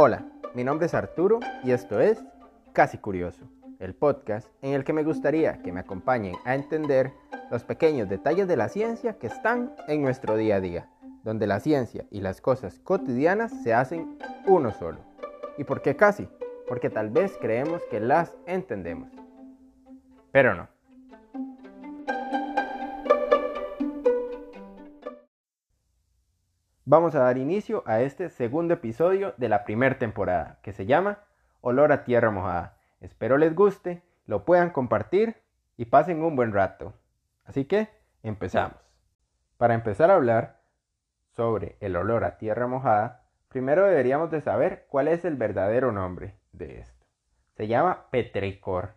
Hola, mi nombre es Arturo y esto es Casi Curioso, el podcast en el que me gustaría que me acompañen a entender los pequeños detalles de la ciencia que están en nuestro día a día, donde la ciencia y las cosas cotidianas se hacen uno solo. ¿Y por qué casi? Porque tal vez creemos que las entendemos. Pero no. Vamos a dar inicio a este segundo episodio de la primera temporada, que se llama Olor a Tierra Mojada. Espero les guste, lo puedan compartir y pasen un buen rato. Así que, empezamos. Para empezar a hablar sobre el olor a tierra mojada, primero deberíamos de saber cuál es el verdadero nombre de esto. Se llama petricor.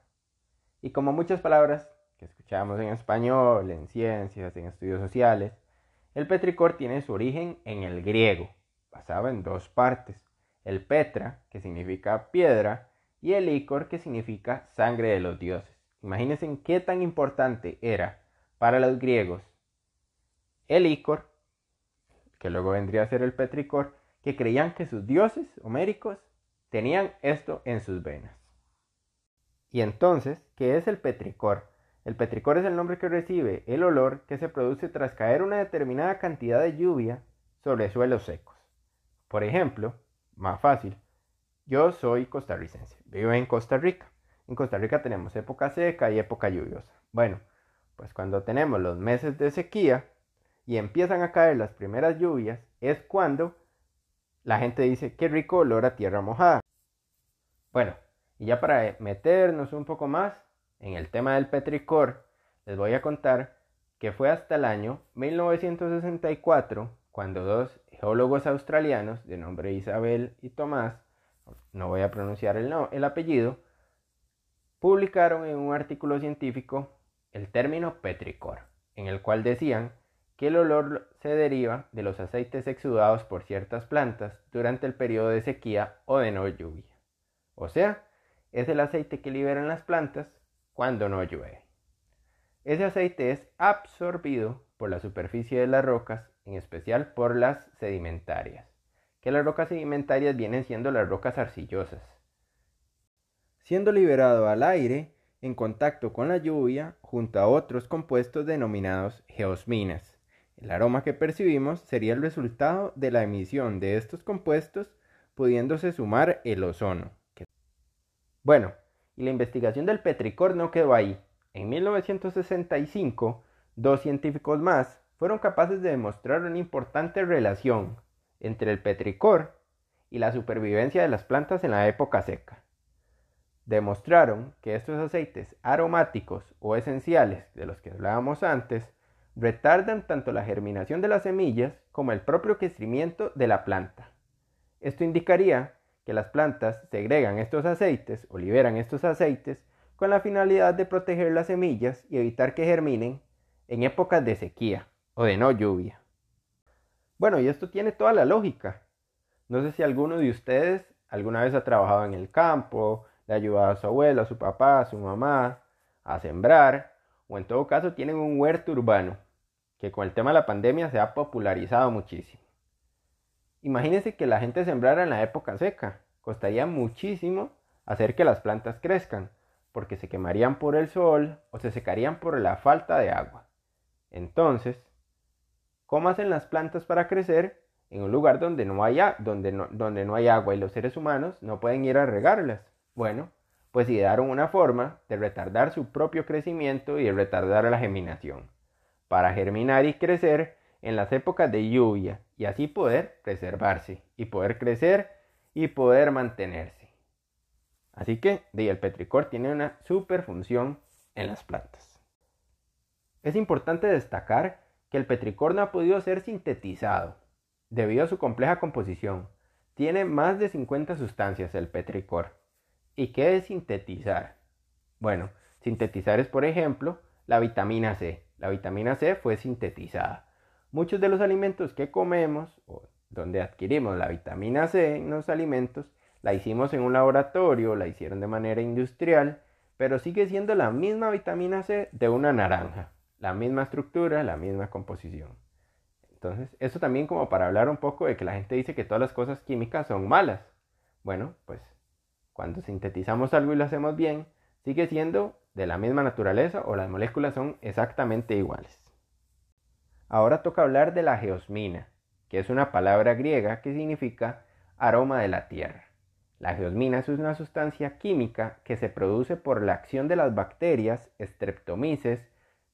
Y como muchas palabras que escuchamos en español, en ciencias, en estudios sociales, el petricor tiene su origen en el griego, basado en dos partes, el petra, que significa piedra, y el icor, que significa sangre de los dioses. Imagínense qué tan importante era para los griegos el icor, que luego vendría a ser el petricor, que creían que sus dioses homéricos tenían esto en sus venas. Y entonces, ¿qué es el petricor? El petricor es el nombre que recibe el olor que se produce tras caer una determinada cantidad de lluvia sobre suelos secos. Por ejemplo, más fácil, yo soy costarricense, vivo en Costa Rica. En Costa Rica tenemos época seca y época lluviosa. Bueno, pues cuando tenemos los meses de sequía y empiezan a caer las primeras lluvias, es cuando la gente dice, qué rico olor a tierra mojada. Bueno, y ya para meternos un poco más, en el tema del petricor, les voy a contar que fue hasta el año 1964 cuando dos geólogos australianos de nombre Isabel y Tomás, no voy a pronunciar el, el apellido, publicaron en un artículo científico el término petricor, en el cual decían que el olor se deriva de los aceites exudados por ciertas plantas durante el periodo de sequía o de no lluvia. O sea, es el aceite que liberan las plantas cuando no llueve. Ese aceite es absorbido por la superficie de las rocas, en especial por las sedimentarias, que las rocas sedimentarias vienen siendo las rocas arcillosas. Siendo liberado al aire en contacto con la lluvia junto a otros compuestos denominados geosminas. El aroma que percibimos sería el resultado de la emisión de estos compuestos, pudiéndose sumar el ozono. Bueno, y la investigación del petricor no quedó ahí. En 1965, dos científicos más fueron capaces de demostrar una importante relación entre el petricor y la supervivencia de las plantas en la época seca. Demostraron que estos aceites aromáticos o esenciales de los que hablábamos antes retardan tanto la germinación de las semillas como el propio crecimiento de la planta. Esto indicaría que las plantas segregan estos aceites o liberan estos aceites con la finalidad de proteger las semillas y evitar que germinen en épocas de sequía o de no lluvia. Bueno, y esto tiene toda la lógica. No sé si alguno de ustedes alguna vez ha trabajado en el campo, le ha ayudado a su abuelo, a su papá, a su mamá a sembrar, o en todo caso tienen un huerto urbano, que con el tema de la pandemia se ha popularizado muchísimo. Imagínense que la gente sembrara en la época seca. Costaría muchísimo hacer que las plantas crezcan, porque se quemarían por el sol o se secarían por la falta de agua. Entonces, ¿cómo hacen las plantas para crecer en un lugar donde no, donde donde no hay agua y los seres humanos no pueden ir a regarlas? Bueno, pues idearon una forma de retardar su propio crecimiento y de retardar la germinación. Para germinar y crecer en las épocas de lluvia y así poder preservarse y poder crecer y poder mantenerse. Así que el petricor tiene una super función en las plantas. Es importante destacar que el petricor no ha podido ser sintetizado debido a su compleja composición. Tiene más de 50 sustancias el petricor. ¿Y qué es sintetizar? Bueno, sintetizar es, por ejemplo, la vitamina C. La vitamina C fue sintetizada. Muchos de los alimentos que comemos o donde adquirimos la vitamina C en los alimentos, la hicimos en un laboratorio, la hicieron de manera industrial, pero sigue siendo la misma vitamina C de una naranja, la misma estructura, la misma composición. Entonces, eso también como para hablar un poco de que la gente dice que todas las cosas químicas son malas. Bueno, pues cuando sintetizamos algo y lo hacemos bien, sigue siendo de la misma naturaleza o las moléculas son exactamente iguales. Ahora toca hablar de la geosmina, que es una palabra griega que significa aroma de la tierra. La geosmina es una sustancia química que se produce por la acción de las bacterias Streptomyces,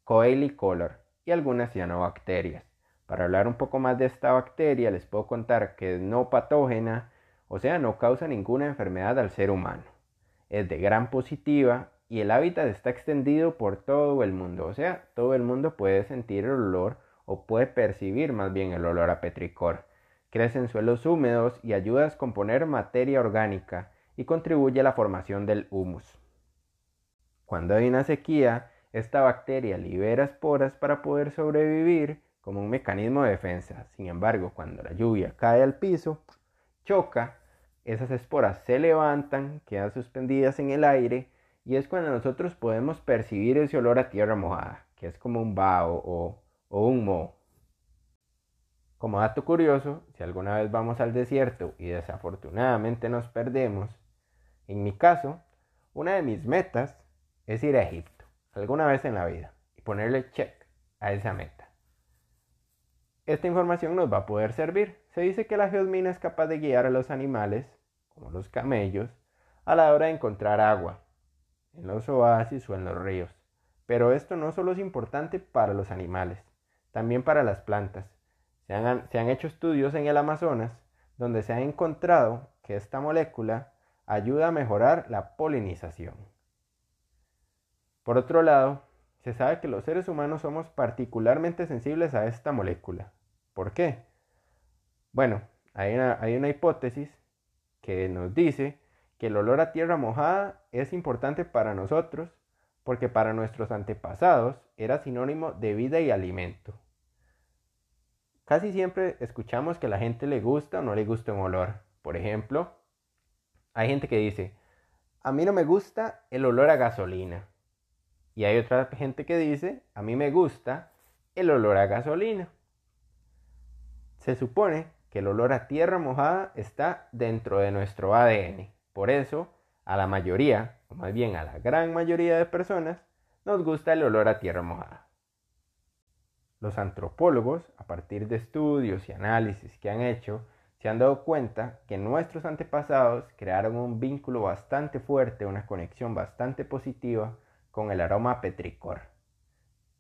color y algunas cianobacterias. Para hablar un poco más de esta bacteria, les puedo contar que es no patógena, o sea, no causa ninguna enfermedad al ser humano. Es de gran positiva y el hábitat está extendido por todo el mundo, o sea, todo el mundo puede sentir el olor o puede percibir más bien el olor a petricor. Crece en suelos húmedos y ayuda a descomponer materia orgánica y contribuye a la formación del humus. Cuando hay una sequía, esta bacteria libera esporas para poder sobrevivir como un mecanismo de defensa. Sin embargo, cuando la lluvia cae al piso, choca, esas esporas se levantan, quedan suspendidas en el aire y es cuando nosotros podemos percibir ese olor a tierra mojada, que es como un vaho o, o un moho. Como dato curioso, si alguna vez vamos al desierto y desafortunadamente nos perdemos, en mi caso, una de mis metas es ir a Egipto, alguna vez en la vida, y ponerle check a esa meta. Esta información nos va a poder servir. Se dice que la geosmina es capaz de guiar a los animales, como los camellos, a la hora de encontrar agua, en los oasis o en los ríos. Pero esto no solo es importante para los animales, también para las plantas. Se han, se han hecho estudios en el Amazonas donde se ha encontrado que esta molécula ayuda a mejorar la polinización. Por otro lado, se sabe que los seres humanos somos particularmente sensibles a esta molécula. ¿Por qué? Bueno, hay una, hay una hipótesis que nos dice que el olor a tierra mojada es importante para nosotros porque para nuestros antepasados era sinónimo de vida y alimento. Casi siempre escuchamos que a la gente le gusta o no le gusta un olor. Por ejemplo, hay gente que dice, a mí no me gusta el olor a gasolina. Y hay otra gente que dice, a mí me gusta el olor a gasolina. Se supone que el olor a tierra mojada está dentro de nuestro ADN. Por eso, a la mayoría, o más bien a la gran mayoría de personas, nos gusta el olor a tierra mojada. Los antropólogos, a partir de estudios y análisis que han hecho, se han dado cuenta que nuestros antepasados crearon un vínculo bastante fuerte, una conexión bastante positiva con el aroma petricor,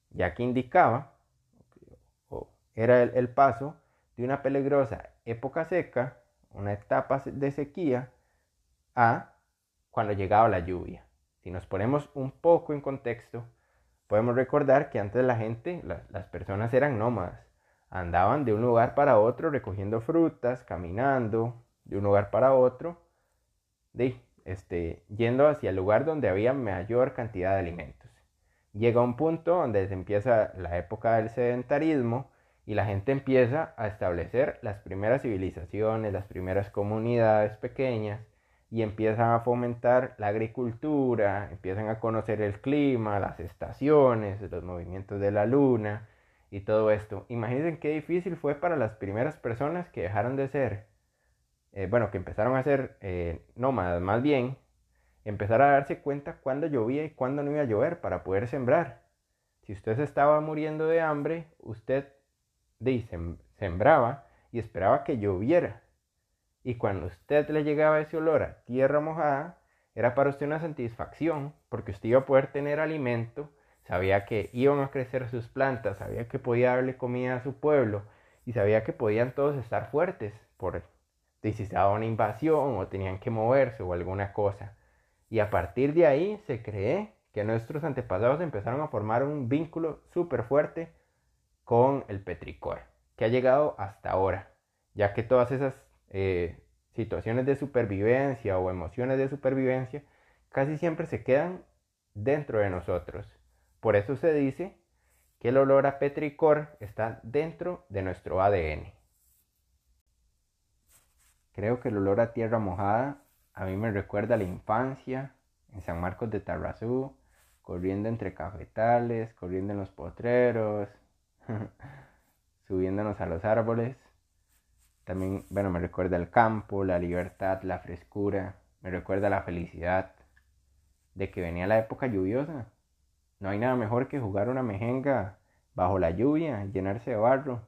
ya que indicaba, o era el, el paso de una peligrosa época seca, una etapa de sequía, a cuando llegaba la lluvia. Si nos ponemos un poco en contexto, podemos recordar que antes la gente, las personas eran nómadas, andaban de un lugar para otro recogiendo frutas, caminando de un lugar para otro, de, este, yendo hacia el lugar donde había mayor cantidad de alimentos. Llega un punto donde se empieza la época del sedentarismo y la gente empieza a establecer las primeras civilizaciones, las primeras comunidades pequeñas, y empiezan a fomentar la agricultura, empiezan a conocer el clima, las estaciones, los movimientos de la luna y todo esto. Imagínense qué difícil fue para las primeras personas que dejaron de ser, eh, bueno, que empezaron a ser eh, nómadas más bien, empezar a darse cuenta cuándo llovía y cuándo no iba a llover para poder sembrar. Si usted se estaba muriendo de hambre, usted sembraba y esperaba que lloviera y cuando usted le llegaba ese olor a tierra mojada, era para usted una satisfacción, porque usted iba a poder tener alimento, sabía que iban a crecer sus plantas, sabía que podía darle comida a su pueblo y sabía que podían todos estar fuertes por si se una invasión o tenían que moverse o alguna cosa. Y a partir de ahí se cree que nuestros antepasados empezaron a formar un vínculo súper fuerte con el petricor, que ha llegado hasta ahora, ya que todas esas eh, situaciones de supervivencia o emociones de supervivencia casi siempre se quedan dentro de nosotros. Por eso se dice que el olor a petricor está dentro de nuestro ADN. Creo que el olor a tierra mojada a mí me recuerda a la infancia en San Marcos de Tarrazú, corriendo entre cafetales, corriendo en los potreros, subiéndonos a los árboles También, bueno, me recuerda el campo, la libertad, la frescura, me recuerda la felicidad de que venía la época lluviosa. No hay nada mejor que jugar una mejenga bajo la lluvia, llenarse de barro,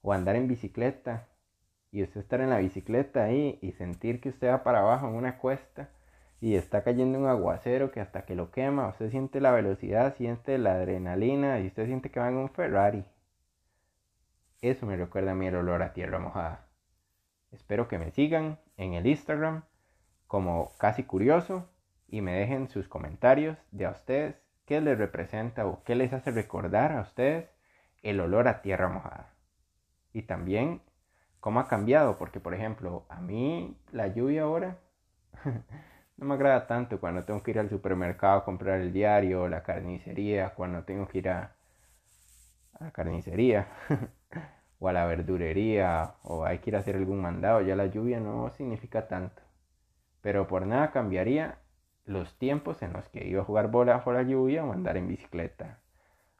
o andar en bicicleta, y usted estar en la bicicleta ahí y sentir que usted va para abajo en una cuesta y está cayendo un aguacero que hasta que lo quema, usted siente la velocidad, siente la adrenalina y usted siente que va en un Ferrari. Eso me recuerda a mí el olor a tierra mojada. Espero que me sigan en el Instagram como casi curioso y me dejen sus comentarios de a ustedes qué les representa o qué les hace recordar a ustedes el olor a tierra mojada. Y también cómo ha cambiado, porque por ejemplo, a mí la lluvia ahora no me agrada tanto cuando tengo que ir al supermercado a comprar el diario, la carnicería, cuando tengo que ir a, a la carnicería o a la verdurería o hay que ir a hacer algún mandado, ya la lluvia no significa tanto. Pero por nada cambiaría los tiempos en los que iba a jugar bola bajo la lluvia o andar en bicicleta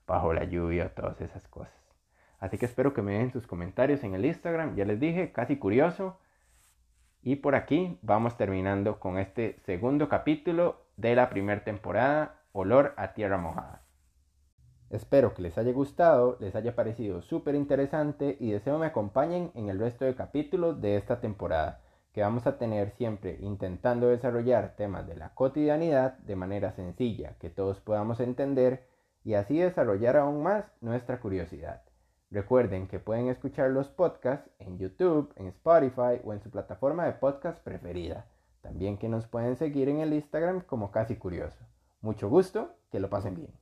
bajo la lluvia, todas esas cosas. Así que espero que me dejen sus comentarios en el Instagram. Ya les dije, casi curioso. Y por aquí vamos terminando con este segundo capítulo de la primera temporada, Olor a Tierra Mojada. Espero que les haya gustado, les haya parecido súper interesante y deseo me acompañen en el resto de capítulos de esta temporada, que vamos a tener siempre intentando desarrollar temas de la cotidianidad de manera sencilla, que todos podamos entender y así desarrollar aún más nuestra curiosidad. Recuerden que pueden escuchar los podcasts en YouTube, en Spotify o en su plataforma de podcast preferida. También que nos pueden seguir en el Instagram como Casi Curioso. Mucho gusto, que lo pasen bien.